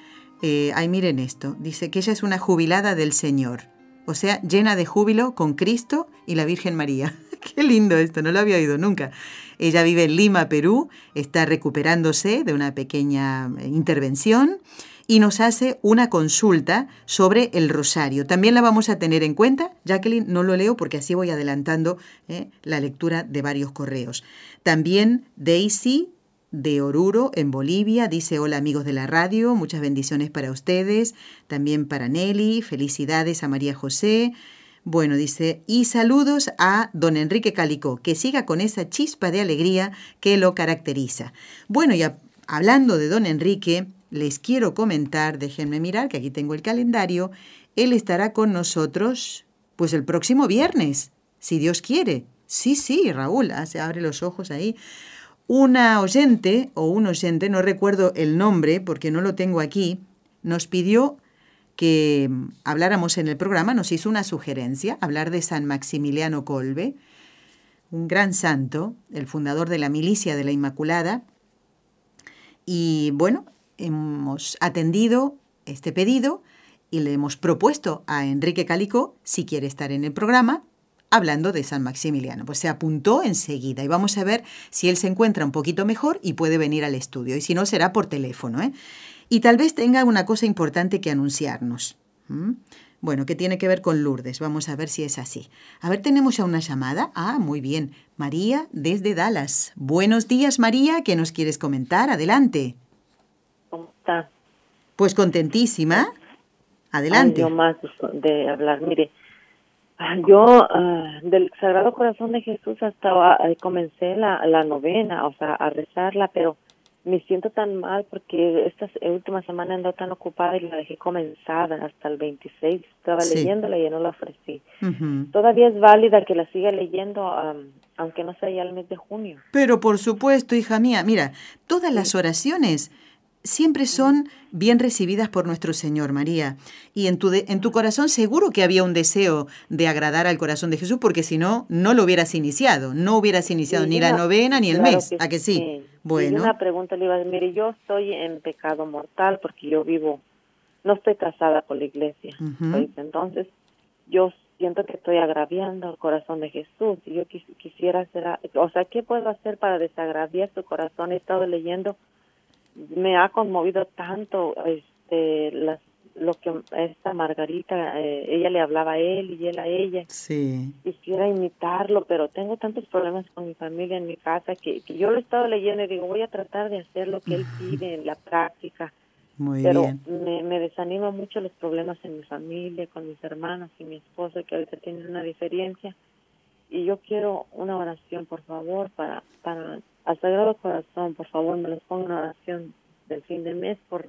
eh, ay, miren esto, dice que ella es una jubilada del Señor, o sea, llena de júbilo con Cristo y la Virgen María. Qué lindo esto, no lo había oído nunca. Ella vive en Lima, Perú, está recuperándose de una pequeña eh, intervención y nos hace una consulta sobre el rosario. También la vamos a tener en cuenta. Jacqueline, no lo leo porque así voy adelantando eh, la lectura de varios correos. También Daisy de Oruro, en Bolivia. Dice, hola amigos de la radio, muchas bendiciones para ustedes, también para Nelly, felicidades a María José, bueno, dice, y saludos a don Enrique Calicó, que siga con esa chispa de alegría que lo caracteriza. Bueno, y hablando de don Enrique, les quiero comentar, déjenme mirar, que aquí tengo el calendario, él estará con nosotros, pues el próximo viernes, si Dios quiere. Sí, sí, Raúl, ah, se abre los ojos ahí. Una oyente, o un oyente, no recuerdo el nombre porque no lo tengo aquí, nos pidió que mm, habláramos en el programa, nos hizo una sugerencia, hablar de San Maximiliano Colbe, un gran santo, el fundador de la milicia de la Inmaculada. Y bueno, hemos atendido este pedido y le hemos propuesto a Enrique Calico si quiere estar en el programa hablando de San Maximiliano. Pues se apuntó enseguida y vamos a ver si él se encuentra un poquito mejor y puede venir al estudio. Y si no, será por teléfono. ¿eh? Y tal vez tenga una cosa importante que anunciarnos. Bueno, que tiene que ver con Lourdes. Vamos a ver si es así. A ver, tenemos ya una llamada. Ah, muy bien. María desde Dallas. Buenos días, María. ¿Qué nos quieres comentar? Adelante. ¿Cómo está? Pues contentísima. Adelante. yo más de hablar. Mire, ah, yo ah, del Sagrado Corazón de Jesús hasta eh, comencé la, la novena, o sea, a rezarla, pero me siento tan mal porque esta última semana ando tan ocupada y la dejé comenzada hasta el 26. Estaba leyéndola y ya no la ofrecí. Todavía es válida que la siga leyendo, aunque no sea ya el mes de junio. Pero por supuesto, hija mía, mira, todas las oraciones siempre son bien recibidas por nuestro Señor, María. Y en tu, en tu corazón seguro que había un deseo de agradar al corazón de Jesús, porque si no, no lo hubieras iniciado. No hubieras iniciado ni la novena ni el mes. ¿A que sí? Bueno. Y una pregunta le iba a decir, mire, yo estoy en pecado mortal porque yo vivo, no estoy casada con la iglesia. Pues, entonces, yo siento que estoy agraviando el corazón de Jesús y yo quis- quisiera hacer, o sea, ¿qué puedo hacer para desagraviar su corazón? He estado leyendo, me ha conmovido tanto este las lo que esta Margarita, eh, ella le hablaba a él y él a ella Sí. quisiera imitarlo, pero tengo tantos problemas con mi familia en mi casa que, que yo lo he estado leyendo y digo, voy a tratar de hacer lo que él pide en la práctica, Muy pero bien. me, me desanima mucho los problemas en mi familia, con mis hermanos y mi esposo, que ahorita tienen una diferencia. Y yo quiero una oración, por favor, para, para al Sagrado Corazón, por favor, me los ponga una oración del fin de mes por,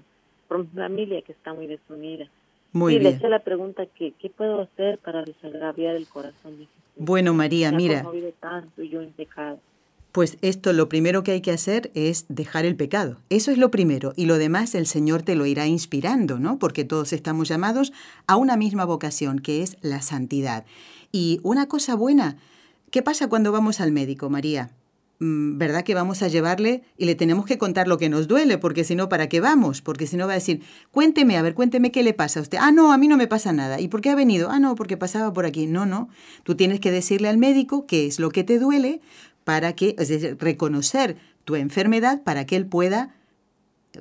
por mi familia que está muy desunida. Muy y le bien. hice la pregunta que qué puedo hacer para desagraviar el corazón de Jesús. Bueno, María, Me mira, tanto y yo en pecado. pues esto lo primero que hay que hacer es dejar el pecado. Eso es lo primero. Y lo demás el Señor te lo irá inspirando, ¿no? Porque todos estamos llamados a una misma vocación, que es la santidad. Y una cosa buena, ¿qué pasa cuando vamos al médico, María? Mm, ¿Verdad que vamos a llevarle y le tenemos que contar lo que nos duele? Porque si no, ¿para qué vamos? Porque si no va a decir, cuénteme, a ver, cuénteme qué le pasa a usted. Ah, no, a mí no me pasa nada. ¿Y por qué ha venido? Ah, no, porque pasaba por aquí. No, no. Tú tienes que decirle al médico qué es lo que te duele para que, es decir, reconocer tu enfermedad para que él pueda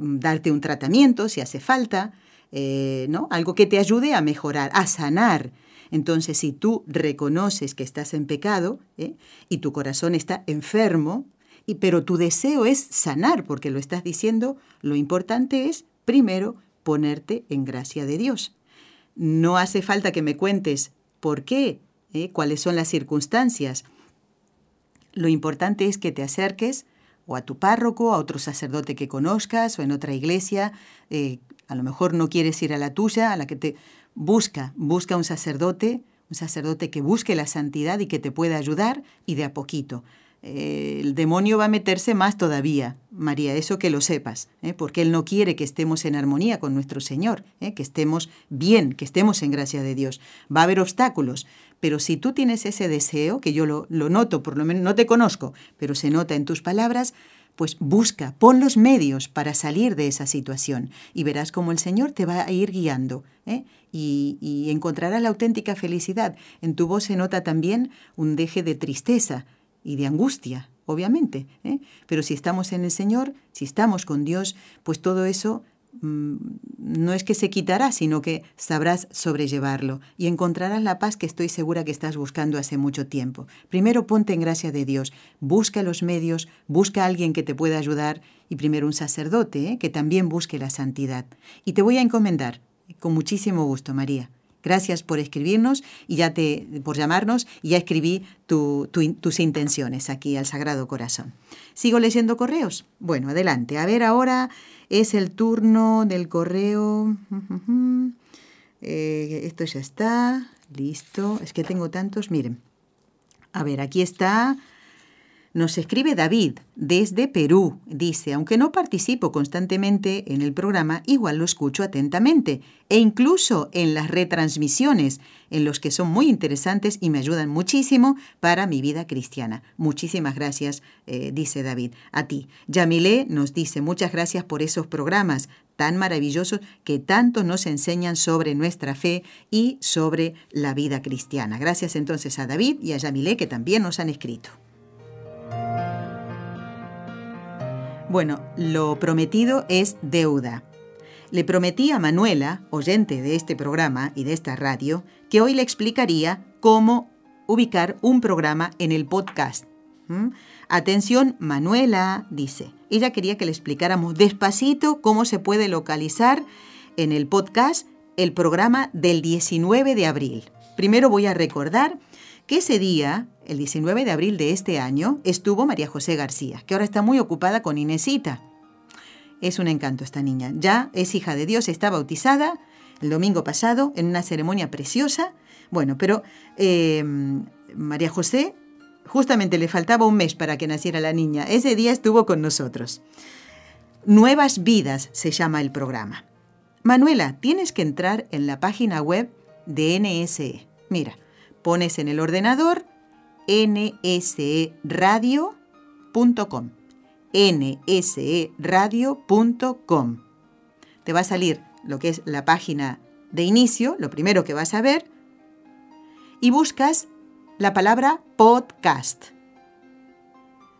mm, darte un tratamiento si hace falta, eh, ¿no? Algo que te ayude a mejorar, a sanar. Entonces, si tú reconoces que estás en pecado ¿eh? y tu corazón está enfermo, y, pero tu deseo es sanar, porque lo estás diciendo, lo importante es, primero, ponerte en gracia de Dios. No hace falta que me cuentes por qué, ¿eh? cuáles son las circunstancias. Lo importante es que te acerques o a tu párroco, a otro sacerdote que conozcas o en otra iglesia. eh, a lo mejor no quieres ir a la tuya, a la que te busca, busca un sacerdote, un sacerdote que busque la santidad y que te pueda ayudar y de a poquito. Eh, el demonio va a meterse más todavía, María, eso que lo sepas, ¿eh? porque él no quiere que estemos en armonía con nuestro Señor, ¿eh? que estemos bien, que estemos en gracia de Dios. Va a haber obstáculos, pero si tú tienes ese deseo, que yo lo, lo noto, por lo menos no te conozco, pero se nota en tus palabras, pues busca, pon los medios para salir de esa situación y verás cómo el Señor te va a ir guiando ¿eh? y, y encontrarás la auténtica felicidad. En tu voz se nota también un deje de tristeza y de angustia, obviamente. ¿eh? Pero si estamos en el Señor, si estamos con Dios, pues todo eso no es que se quitará, sino que sabrás sobrellevarlo y encontrarás la paz que estoy segura que estás buscando hace mucho tiempo. Primero ponte en gracia de Dios, busca los medios, busca a alguien que te pueda ayudar y primero un sacerdote ¿eh? que también busque la santidad. Y te voy a encomendar, con muchísimo gusto, María. Gracias por escribirnos y ya te, por llamarnos y ya escribí tu- tu- tus intenciones aquí al Sagrado Corazón. ¿Sigo leyendo correos? Bueno, adelante. A ver, ahora es el turno del correo. Eh, esto ya está. Listo. Es que tengo tantos. Miren. A ver, aquí está. Nos escribe David desde Perú. Dice, aunque no participo constantemente en el programa, igual lo escucho atentamente e incluso en las retransmisiones, en los que son muy interesantes y me ayudan muchísimo para mi vida cristiana. Muchísimas gracias, eh, dice David. A ti. Yamilé nos dice, muchas gracias por esos programas tan maravillosos que tanto nos enseñan sobre nuestra fe y sobre la vida cristiana. Gracias entonces a David y a Yamilé que también nos han escrito. Bueno, lo prometido es deuda. Le prometí a Manuela, oyente de este programa y de esta radio, que hoy le explicaría cómo ubicar un programa en el podcast. ¿Mm? Atención, Manuela, dice. Ella quería que le explicáramos despacito cómo se puede localizar en el podcast el programa del 19 de abril. Primero voy a recordar que ese día, el 19 de abril de este año, estuvo María José García, que ahora está muy ocupada con Inesita. Es un encanto esta niña. Ya es hija de Dios, está bautizada el domingo pasado en una ceremonia preciosa. Bueno, pero eh, María José justamente le faltaba un mes para que naciera la niña. Ese día estuvo con nosotros. Nuevas Vidas se llama el programa. Manuela, tienes que entrar en la página web de NSE. Mira, pones en el ordenador nseradio.com nseradio.com. Te va a salir lo que es la página de inicio, lo primero que vas a ver, y buscas la palabra podcast.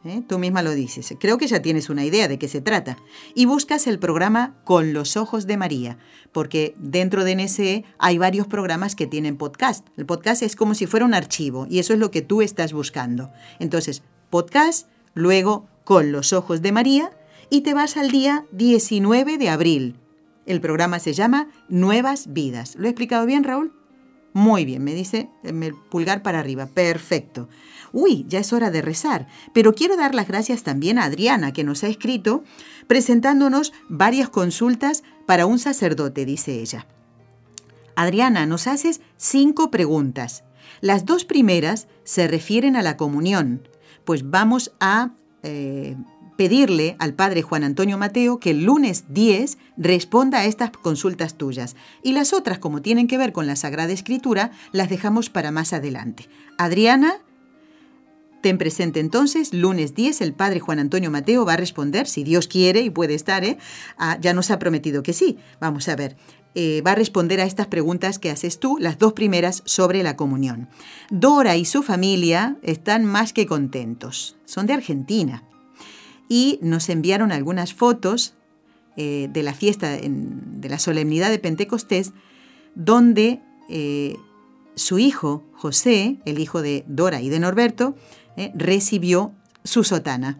¿Eh? Tú misma lo dices. Creo que ya tienes una idea de qué se trata. Y buscas el programa Con los Ojos de María, porque dentro de NSE hay varios programas que tienen podcast. El podcast es como si fuera un archivo y eso es lo que tú estás buscando. Entonces, podcast, luego Con los Ojos de María y te vas al día 19 de abril. El programa se llama Nuevas Vidas. ¿Lo he explicado bien, Raúl? Muy bien, me dice el pulgar para arriba. Perfecto. Uy, ya es hora de rezar, pero quiero dar las gracias también a Adriana, que nos ha escrito presentándonos varias consultas para un sacerdote, dice ella. Adriana, nos haces cinco preguntas. Las dos primeras se refieren a la comunión, pues vamos a eh, pedirle al padre Juan Antonio Mateo que el lunes 10 responda a estas consultas tuyas. Y las otras, como tienen que ver con la Sagrada Escritura, las dejamos para más adelante. Adriana, Ten presente entonces, lunes 10, el padre Juan Antonio Mateo va a responder, si Dios quiere y puede estar, ¿eh? Ah, ya nos ha prometido que sí. Vamos a ver. Eh, va a responder a estas preguntas que haces tú, las dos primeras sobre la comunión. Dora y su familia están más que contentos. Son de Argentina. Y nos enviaron algunas fotos eh, de la fiesta, de la solemnidad de Pentecostés, donde eh, su hijo, José, el hijo de Dora y de Norberto, eh, recibió su sotana.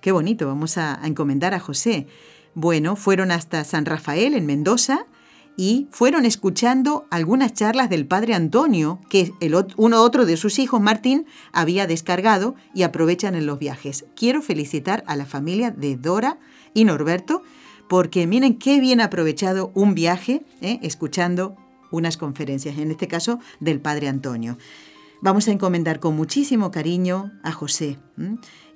Qué bonito, vamos a, encomendar a José. Bueno, fueron hasta San Rafael en Mendoza y fueron escuchando algunas charlas del padre Antonio que el, uno otro de sus hijos, Martín, había descargado y aprovechan en los viajes. Quiero felicitar a la familia de Dora y Norberto porque miren qué bien aprovechado un viaje eh, escuchando unas conferencias, en este caso del padre Antonio. Vamos a encomendar con muchísimo cariño a José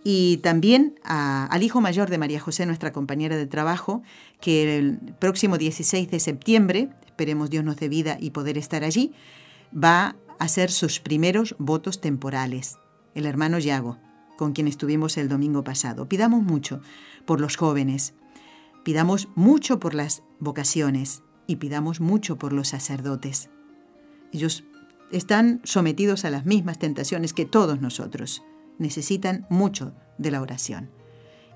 y también al hijo mayor de María José, nuestra compañera de trabajo, que el próximo 16 de septiembre, esperemos Dios nos dé vida y poder estar allí, va a hacer sus primeros votos temporales. El hermano Yago, con quien estuvimos el domingo pasado. Pidamos mucho por los jóvenes, pidamos mucho por las vocaciones y pidamos mucho por los sacerdotes. Ellos están sometidos a las mismas tentaciones que todos nosotros. Necesitan mucho de la oración.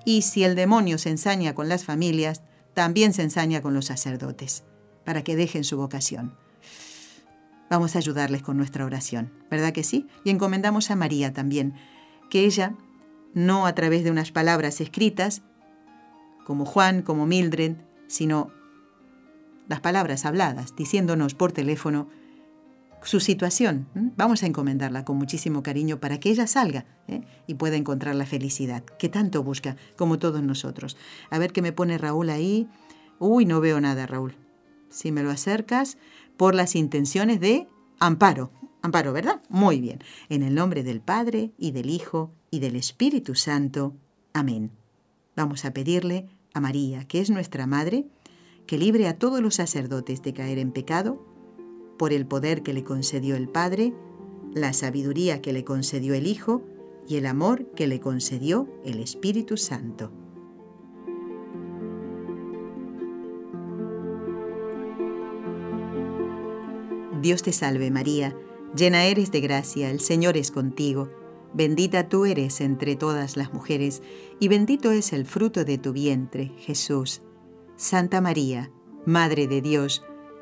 Y si el demonio se ensaña con las familias, también se ensaña con los sacerdotes, para que dejen su vocación. Vamos a ayudarles con nuestra oración, ¿verdad que sí? Y encomendamos a María también, que ella, no a través de unas palabras escritas, como Juan, como Mildred, sino las palabras habladas, diciéndonos por teléfono, su situación. Vamos a encomendarla con muchísimo cariño para que ella salga ¿eh? y pueda encontrar la felicidad que tanto busca, como todos nosotros. A ver qué me pone Raúl ahí. Uy, no veo nada, Raúl. Si me lo acercas, por las intenciones de Amparo. Amparo, ¿verdad? Muy bien. En el nombre del Padre y del Hijo y del Espíritu Santo. Amén. Vamos a pedirle a María, que es nuestra Madre, que libre a todos los sacerdotes de caer en pecado por el poder que le concedió el Padre, la sabiduría que le concedió el Hijo y el amor que le concedió el Espíritu Santo. Dios te salve María, llena eres de gracia, el Señor es contigo, bendita tú eres entre todas las mujeres, y bendito es el fruto de tu vientre, Jesús. Santa María, Madre de Dios,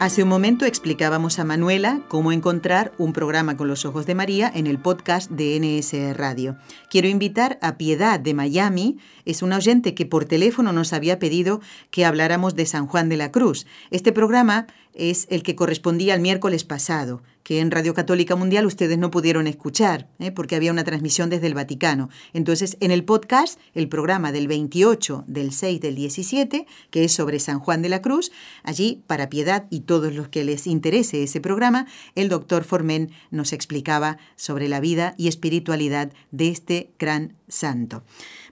Hace un momento explicábamos a Manuela cómo encontrar un programa con los ojos de María en el podcast de NS Radio. Quiero invitar a Piedad de Miami, es una oyente que por teléfono nos había pedido que habláramos de San Juan de la Cruz. Este programa es el que correspondía al miércoles pasado, que en Radio Católica Mundial ustedes no pudieron escuchar, ¿eh? porque había una transmisión desde el Vaticano. Entonces, en el podcast, el programa del 28, del 6, del 17, que es sobre San Juan de la Cruz, allí, para piedad y todos los que les interese ese programa, el doctor Formen nos explicaba sobre la vida y espiritualidad de este gran santo.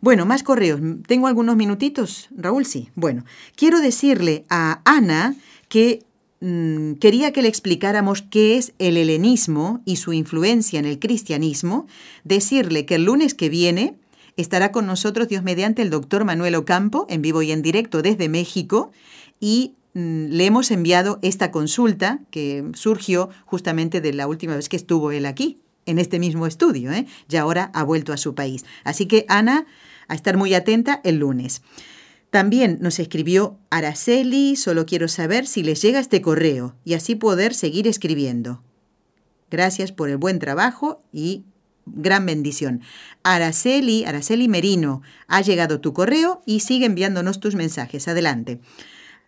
Bueno, más correos. ¿Tengo algunos minutitos, Raúl? Sí. Bueno, quiero decirle a Ana que Mm, quería que le explicáramos qué es el helenismo y su influencia en el cristianismo, decirle que el lunes que viene estará con nosotros Dios mediante el doctor Manuel Ocampo, en vivo y en directo desde México, y mm, le hemos enviado esta consulta que surgió justamente de la última vez que estuvo él aquí, en este mismo estudio, ¿eh? y ahora ha vuelto a su país. Así que Ana, a estar muy atenta el lunes. También nos escribió Araceli, solo quiero saber si les llega este correo y así poder seguir escribiendo. Gracias por el buen trabajo y gran bendición. Araceli, Araceli Merino, ha llegado tu correo y sigue enviándonos tus mensajes. Adelante.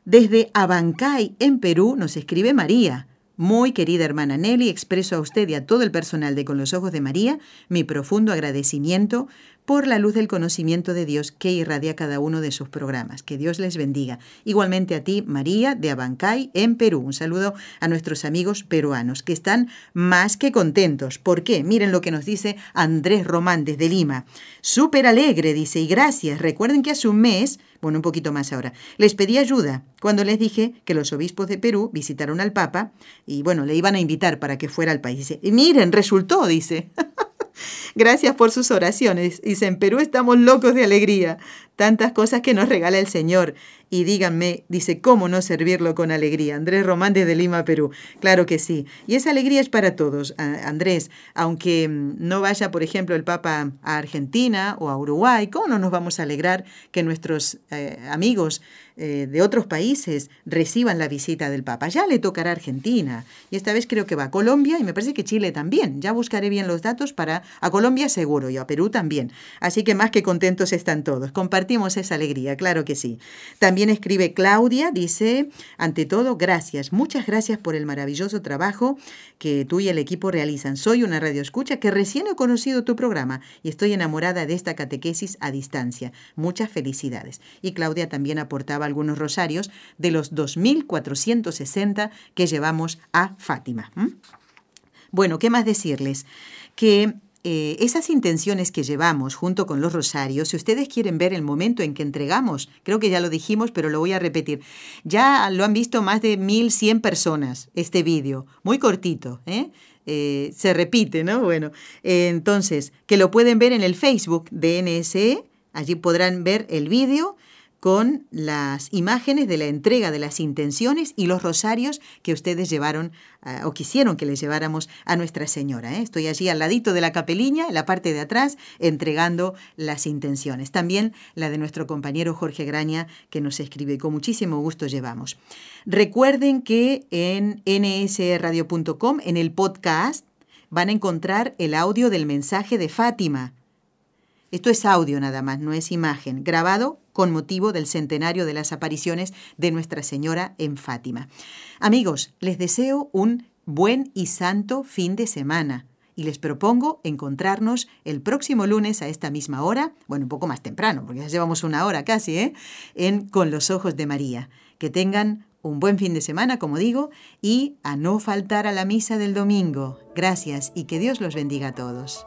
Desde Abancay, en Perú, nos escribe María. Muy querida hermana Nelly, expreso a usted y a todo el personal de Con los Ojos de María mi profundo agradecimiento por la luz del conocimiento de Dios que irradia cada uno de sus programas. Que Dios les bendiga. Igualmente a ti, María, de Abancay, en Perú. Un saludo a nuestros amigos peruanos, que están más que contentos. ¿Por qué? Miren lo que nos dice Andrés Román desde Lima. Súper alegre, dice, y gracias. Recuerden que hace un mes, bueno, un poquito más ahora, les pedí ayuda cuando les dije que los obispos de Perú visitaron al Papa y, bueno, le iban a invitar para que fuera al país. Dice, y miren, resultó, dice. Gracias por sus oraciones. Dice, en Perú estamos locos de alegría. Tantas cosas que nos regala el Señor. Y díganme, dice, ¿cómo no servirlo con alegría? Andrés Román desde Lima, Perú. Claro que sí. Y esa alegría es para todos, Andrés. Aunque mm, no vaya, por ejemplo, el Papa a Argentina o a Uruguay, ¿cómo no nos vamos a alegrar que nuestros eh, amigos eh, de otros países reciban la visita del Papa? Ya le tocará a Argentina. Y esta vez creo que va a Colombia y me parece que Chile también. Ya buscaré bien los datos para a Colombia seguro y a Perú también. Así que más que contentos están todos. Compartimos esa alegría, claro que sí. También escribe Claudia, dice, ante todo, gracias, muchas gracias por el maravilloso trabajo que tú y el equipo realizan. Soy una radioescucha que recién he conocido tu programa y estoy enamorada de esta catequesis a distancia. Muchas felicidades. Y Claudia también aportaba algunos rosarios de los 2.460 que llevamos a Fátima. Bueno, ¿qué más decirles? Que eh, esas intenciones que llevamos junto con los rosarios, si ustedes quieren ver el momento en que entregamos, creo que ya lo dijimos, pero lo voy a repetir, ya lo han visto más de 1.100 personas este vídeo, muy cortito, ¿eh? Eh, se repite, ¿no? Bueno, entonces, que lo pueden ver en el Facebook de NSE, allí podrán ver el vídeo con las imágenes de la entrega de las intenciones y los rosarios que ustedes llevaron ah, o quisieron que les lleváramos a Nuestra Señora. ¿eh? Estoy allí al ladito de la capeliña, en la parte de atrás, entregando las intenciones. También la de nuestro compañero Jorge Graña, que nos escribe, con muchísimo gusto llevamos. Recuerden que en nsradio.com, en el podcast, van a encontrar el audio del mensaje de Fátima. Esto es audio nada más, no es imagen, grabado con motivo del centenario de las apariciones de Nuestra Señora en Fátima. Amigos, les deseo un buen y santo fin de semana y les propongo encontrarnos el próximo lunes a esta misma hora, bueno, un poco más temprano, porque ya llevamos una hora casi, ¿eh? en Con los Ojos de María. Que tengan un buen fin de semana, como digo, y a no faltar a la misa del domingo. Gracias y que Dios los bendiga a todos.